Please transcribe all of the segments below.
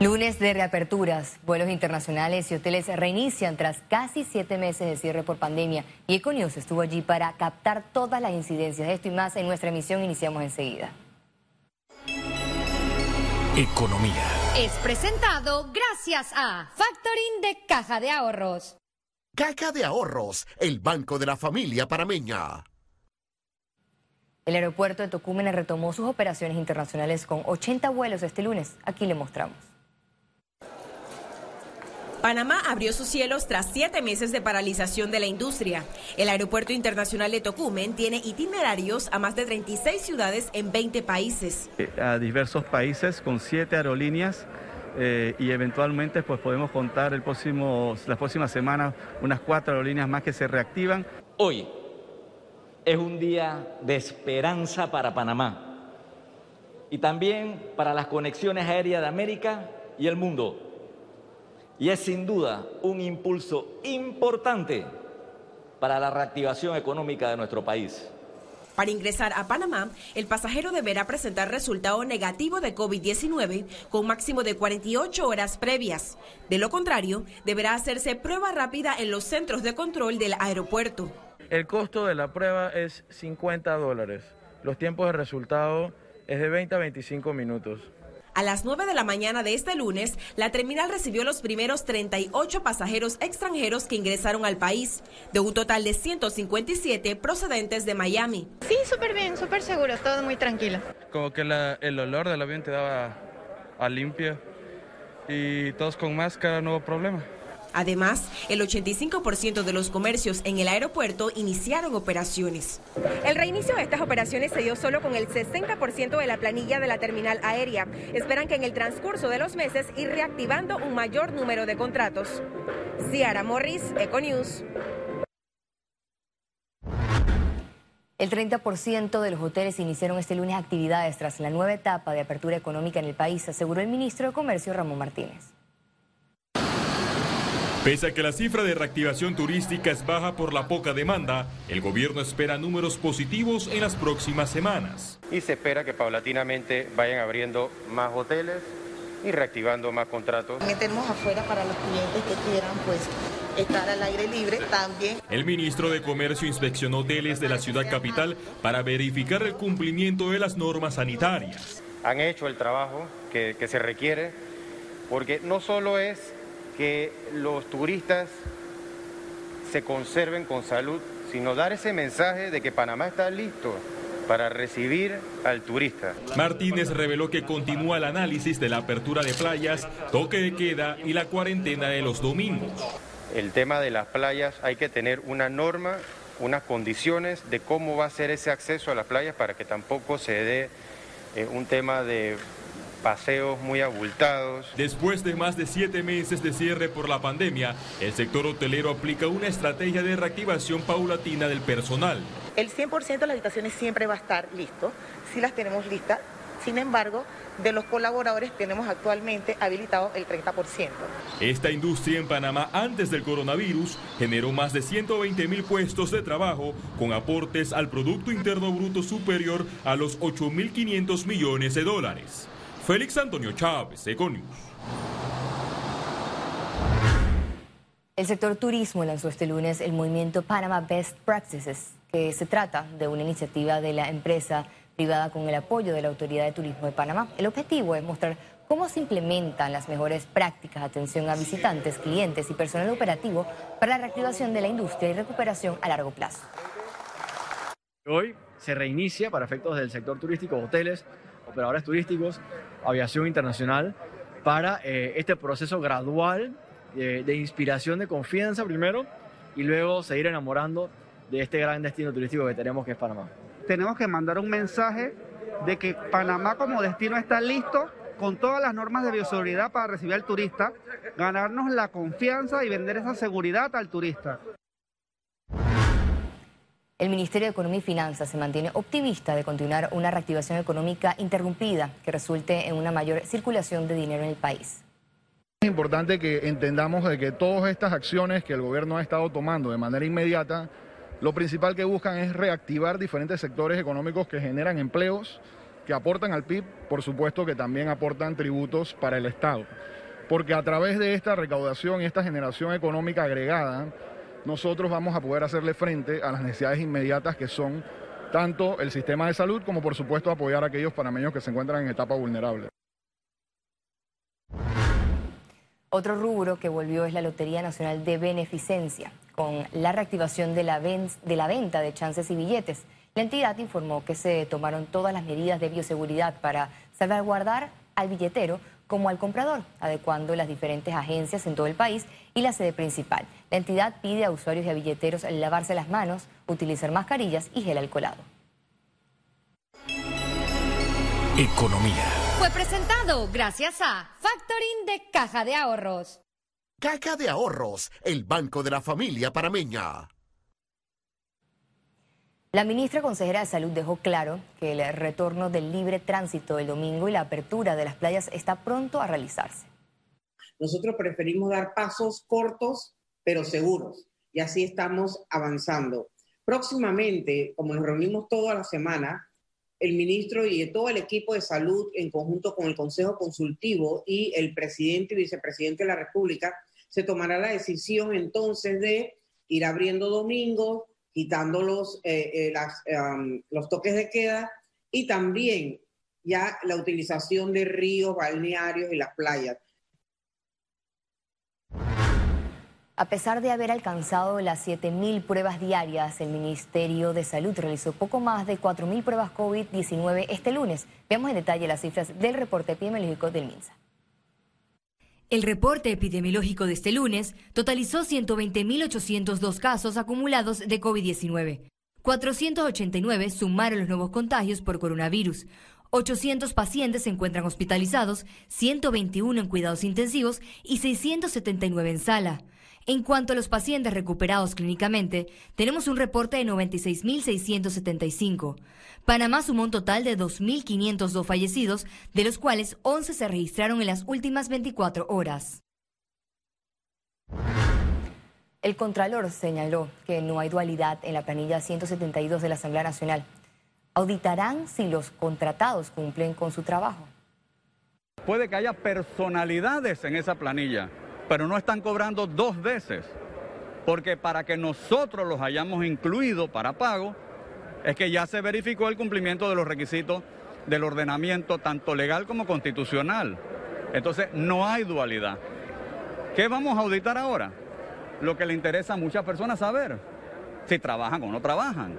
Lunes de reaperturas, vuelos internacionales y hoteles reinician tras casi siete meses de cierre por pandemia y Econius estuvo allí para captar todas las incidencias de esto y más en nuestra emisión. Iniciamos enseguida. Economía. Es presentado gracias a Factoring de Caja de Ahorros. Caja de Ahorros, el banco de la familia parameña. El aeropuerto de Tocumen retomó sus operaciones internacionales con 80 vuelos este lunes. Aquí le mostramos. Panamá abrió sus cielos tras siete meses de paralización de la industria. El Aeropuerto Internacional de Tocumen tiene itinerarios a más de 36 ciudades en 20 países. Eh, a diversos países con siete aerolíneas eh, y eventualmente pues podemos contar el próximo, las próximas semanas unas cuatro aerolíneas más que se reactivan. Hoy es un día de esperanza para Panamá y también para las conexiones aéreas de América y el mundo y es sin duda un impulso importante para la reactivación económica de nuestro país. Para ingresar a Panamá, el pasajero deberá presentar resultado negativo de COVID-19 con máximo de 48 horas previas. De lo contrario, deberá hacerse prueba rápida en los centros de control del aeropuerto. El costo de la prueba es 50 dólares. Los tiempos de resultado es de 20 a 25 minutos. A las 9 de la mañana de este lunes, la terminal recibió los primeros 38 pasajeros extranjeros que ingresaron al país, de un total de 157 procedentes de Miami. Sí, súper bien, súper seguro, todo muy tranquilo. Como que el olor del avión te daba a limpio y todos con máscara, no hubo problema. Además, el 85% de los comercios en el aeropuerto iniciaron operaciones. El reinicio de estas operaciones se dio solo con el 60% de la planilla de la terminal aérea. Esperan que en el transcurso de los meses ir reactivando un mayor número de contratos. Ciara Morris, Econews. El 30% de los hoteles iniciaron este lunes actividades tras la nueva etapa de apertura económica en el país, aseguró el ministro de Comercio Ramón Martínez. Pese a que la cifra de reactivación turística es baja por la poca demanda, el gobierno espera números positivos en las próximas semanas. Y se espera que paulatinamente vayan abriendo más hoteles y reactivando más contratos. Metemos afuera para los clientes que quieran pues estar al aire libre también. El ministro de Comercio inspeccionó hoteles de la ciudad capital para verificar el cumplimiento de las normas sanitarias. Han hecho el trabajo que, que se requiere porque no solo es que los turistas se conserven con salud, sino dar ese mensaje de que Panamá está listo para recibir al turista. Martínez reveló que continúa el análisis de la apertura de playas, toque de queda y la cuarentena de los domingos. El tema de las playas hay que tener una norma, unas condiciones de cómo va a ser ese acceso a las playas para que tampoco se dé eh, un tema de paseos muy abultados. Después de más de siete meses de cierre por la pandemia, el sector hotelero aplica una estrategia de reactivación paulatina del personal. El 100% de las habitaciones siempre va a estar listo, si las tenemos listas. Sin embargo, de los colaboradores tenemos actualmente habilitado el 30%. Esta industria en Panamá antes del coronavirus generó más de 120 mil puestos de trabajo con aportes al Producto Interno Bruto superior a los 8.500 millones de dólares. Félix Antonio Chávez, Econius. El sector turismo lanzó este lunes el movimiento Panama Best Practices, que se trata de una iniciativa de la empresa privada con el apoyo de la Autoridad de Turismo de Panamá. El objetivo es mostrar cómo se implementan las mejores prácticas de atención a visitantes, clientes y personal operativo para la reactivación de la industria y recuperación a largo plazo. Hoy se reinicia para efectos del sector turístico, hoteles, operadores turísticos, aviación internacional, para eh, este proceso gradual eh, de inspiración, de confianza primero, y luego seguir enamorando de este gran destino turístico que tenemos que es Panamá. Tenemos que mandar un mensaje de que Panamá como destino está listo con todas las normas de bioseguridad para recibir al turista, ganarnos la confianza y vender esa seguridad al turista. El Ministerio de Economía y Finanzas se mantiene optimista de continuar una reactivación económica interrumpida que resulte en una mayor circulación de dinero en el país. Es importante que entendamos de que todas estas acciones que el gobierno ha estado tomando de manera inmediata, lo principal que buscan es reactivar diferentes sectores económicos que generan empleos que aportan al PIB, por supuesto que también aportan tributos para el Estado. Porque a través de esta recaudación y esta generación económica agregada, nosotros vamos a poder hacerle frente a las necesidades inmediatas que son tanto el sistema de salud como por supuesto apoyar a aquellos panameños que se encuentran en etapa vulnerable. Otro rubro que volvió es la Lotería Nacional de Beneficencia, con la reactivación de la, venta de chances y billetes. La entidad informó que se tomaron todas las medidas de bioseguridad para salvaguardar al billetero como al comprador, adecuando las diferentes agencias en todo el país y la sede principal. La entidad pide a usuarios y a billeteros lavarse las manos, utilizar mascarillas y gel alcoholado. Economía. Fue presentado gracias a Factoring de Caja de Ahorros. Caja de Ahorros, el banco de la familia parameña. La ministra consejera de Salud dejó claro que el retorno del libre tránsito el domingo y la apertura de las playas está pronto a realizarse. Nosotros preferimos dar pasos cortos pero seguros y así estamos avanzando. Próximamente, como nos reunimos toda la semana, el ministro y todo el equipo de salud, en conjunto con el Consejo Consultivo y el presidente y vicepresidente de la República, se tomará la decisión entonces de ir abriendo domingos, quitando los, eh, eh, los toques de queda y también ya la utilización de ríos, balnearios y las playas. A pesar de haber alcanzado las 7.000 pruebas diarias, el Ministerio de Salud realizó poco más de 4.000 pruebas COVID-19 este lunes. Veamos en detalle las cifras del reporte epidemiológico del MINSA. El reporte epidemiológico de este lunes totalizó 120.802 casos acumulados de COVID-19. 489 sumaron los nuevos contagios por coronavirus. 800 pacientes se encuentran hospitalizados, 121 en cuidados intensivos y 679 en sala. En cuanto a los pacientes recuperados clínicamente, tenemos un reporte de 96.675. Panamá sumó un total de 2.502 fallecidos, de los cuales 11 se registraron en las últimas 24 horas. El Contralor señaló que no hay dualidad en la planilla 172 de la Asamblea Nacional. ¿Auditarán si los contratados cumplen con su trabajo? Puede que haya personalidades en esa planilla pero no están cobrando dos veces, porque para que nosotros los hayamos incluido para pago, es que ya se verificó el cumplimiento de los requisitos del ordenamiento, tanto legal como constitucional. Entonces, no hay dualidad. ¿Qué vamos a auditar ahora? Lo que le interesa a muchas personas saber, si trabajan o no trabajan.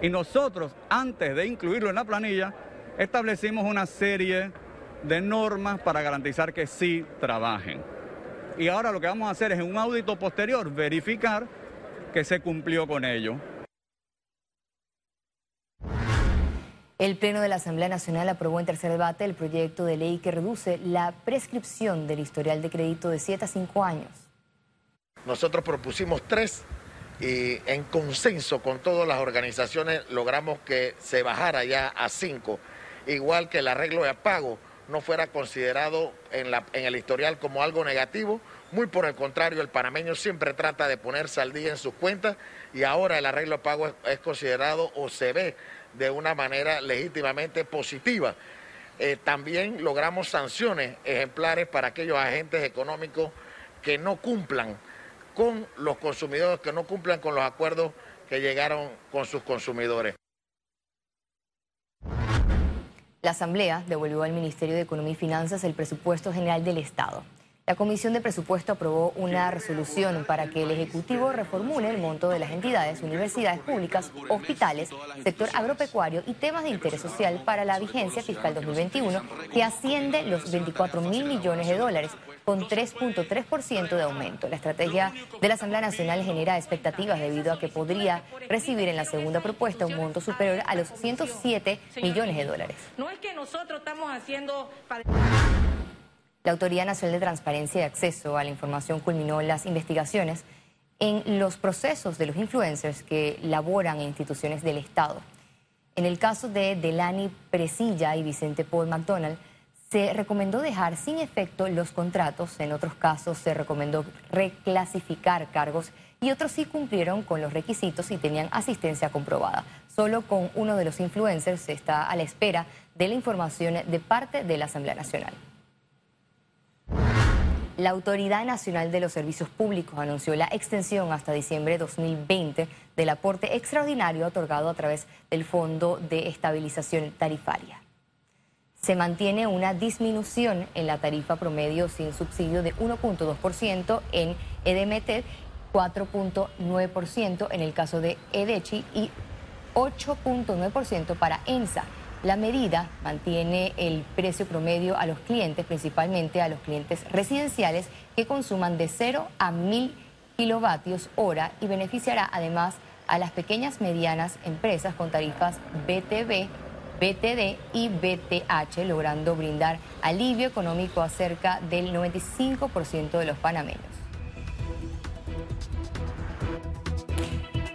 Y nosotros, antes de incluirlo en la planilla, establecimos una serie de normas para garantizar que sí trabajen y ahora lo que vamos a hacer es en un audito posterior verificar que se cumplió con ello. El Pleno de la Asamblea Nacional aprobó en tercer debate el proyecto de ley que reduce la prescripción del historial de crédito de 7 a 5 años. Nosotros propusimos tres y en consenso con todas las organizaciones logramos que se bajara ya a 5, igual que el arreglo de pago no fuera considerado en, la, en el historial como algo negativo. Muy por el contrario, el panameño siempre trata de ponerse al día en sus cuentas y ahora el arreglo de pago es, considerado o se ve de una manera legítimamente positiva. Eh, también logramos sanciones ejemplares para aquellos agentes económicos que no cumplan con los consumidores, que no cumplan con los acuerdos que llegaron con sus consumidores. La Asamblea devolvió al Ministerio de Economía y Finanzas el presupuesto general del Estado. La Comisión de Presupuesto aprobó una resolución para que el Ejecutivo reformule el monto de las entidades, universidades públicas, hospitales, sector agropecuario y temas de interés social para la vigencia fiscal 2021, que asciende los 24 mil millones de dólares, con 3.3% de aumento. La estrategia de la Asamblea Nacional genera expectativas debido a que podría recibir en la segunda propuesta un monto superior a los 107 millones de dólares. No es que nosotros estamos haciendo... La Autoridad Nacional de Transparencia y Acceso a la Información culminó las investigaciones en los procesos de los influencers que laboran en instituciones del Estado. En el caso de Delani Presilla y Vicente Paul McDonald, se recomendó dejar sin efecto los contratos, en otros casos se recomendó reclasificar cargos y otros sí cumplieron con los requisitos y tenían asistencia comprobada. Solo con uno de los influencers está a la espera de la información de parte de la Asamblea Nacional. La Autoridad Nacional de los Servicios Públicos anunció la extensión hasta diciembre de 2020 del aporte extraordinario otorgado a través del Fondo de Estabilización Tarifaria. Se mantiene una disminución en la tarifa promedio sin subsidio de 1.2% en EDMT, 4.9% en el caso de EDECHI y 8.9% para ENSA. La medida mantiene el precio promedio a los clientes, principalmente a los clientes residenciales que consuman de 0 a 1000 kilovatios hora y beneficiará además a las pequeñas medianas empresas con tarifas BTV, BTD y BTH, logrando brindar alivio económico a cerca del 95% de los panameños.